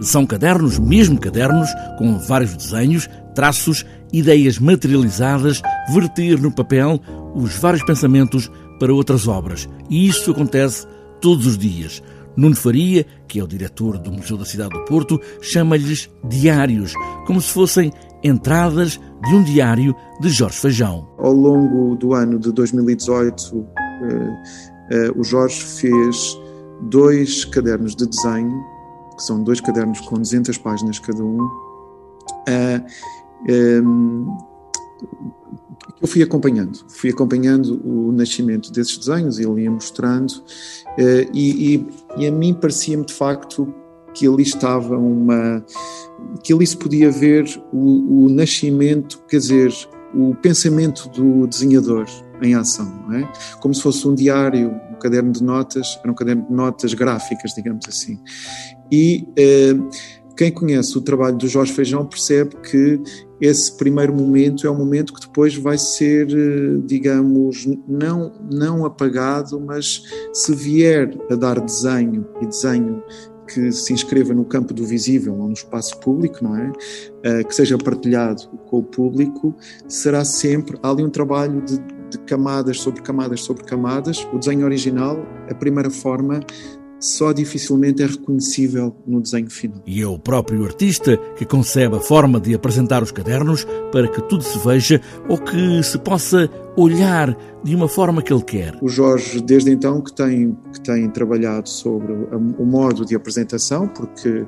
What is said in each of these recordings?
São cadernos, mesmo cadernos, com vários desenhos, traços, ideias materializadas, verter no papel os vários pensamentos para outras obras. E isso acontece todos os dias. Nuno Faria, que é o diretor do Museu da Cidade do Porto, chama-lhes diários, como se fossem entradas de um diário de Jorge Feijão. Ao longo do ano de 2018, eh, eh, o Jorge fez dois cadernos de desenho, que são dois cadernos com 200 páginas cada um, eh, eu fui acompanhando, fui acompanhando o nascimento desses desenhos, ele ia mostrando, e, e, e a mim parecia-me de facto que ali estava uma. que ali se podia ver o, o nascimento, quer dizer, o pensamento do desenhador em ação, é? Como se fosse um diário, um caderno de notas, era um caderno de notas gráficas, digamos assim. E eh, quem conhece o trabalho do Jorge Feijão percebe que esse primeiro momento é um momento que depois vai ser, eh, digamos, não, não apagado, mas se vier a dar desenho e desenho que se inscreva no campo do visível ou no espaço público, não é? Uh, que seja partilhado com o público, será sempre há ali um trabalho de, de camadas sobre camadas sobre camadas. O desenho original, a primeira forma, só dificilmente é reconhecível no desenho final. E é o próprio artista que concebe a forma de apresentar os cadernos para que tudo se veja ou que se possa olhar de uma forma que ele quer. O Jorge, desde então, que tem, que tem trabalhado sobre o modo de apresentação, porque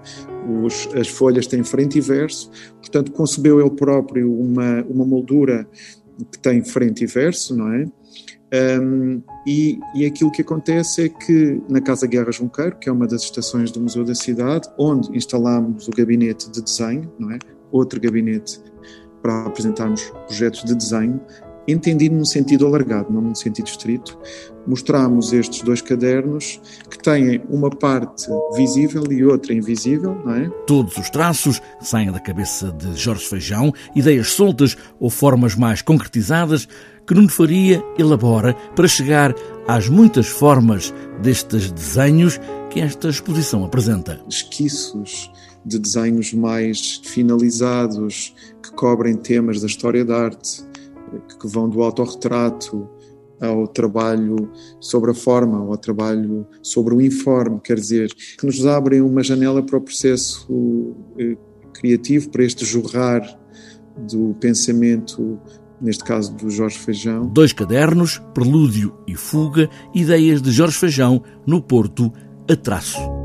os, as folhas têm frente e verso, portanto, concebeu ele próprio uma, uma moldura que tem frente e verso, não é? Um, e, e, aquilo que acontece é que na Casa Guerra Junqueiro, que é uma das estações do Museu da Cidade, onde instalámos o gabinete de desenho, não é? outro gabinete para apresentarmos projetos de desenho, entendido num sentido alargado, não num sentido estrito, mostramos estes dois cadernos que têm uma parte visível e outra invisível, não é? Todos os traços saem da cabeça de Jorge Feijão, ideias soltas ou formas mais concretizadas que Nuno Faria elabora para chegar às muitas formas destes desenhos que esta exposição apresenta. Esquiços de desenhos mais finalizados que cobrem temas da história da arte, que vão do autorretrato ao trabalho sobre a forma, ao trabalho sobre o informe, quer dizer, que nos abrem uma janela para o processo eh, criativo, para este jorrar do pensamento neste caso do Jorge Feijão. Dois cadernos, Prelúdio e Fuga, ideias de Jorge Feijão no Porto a traço.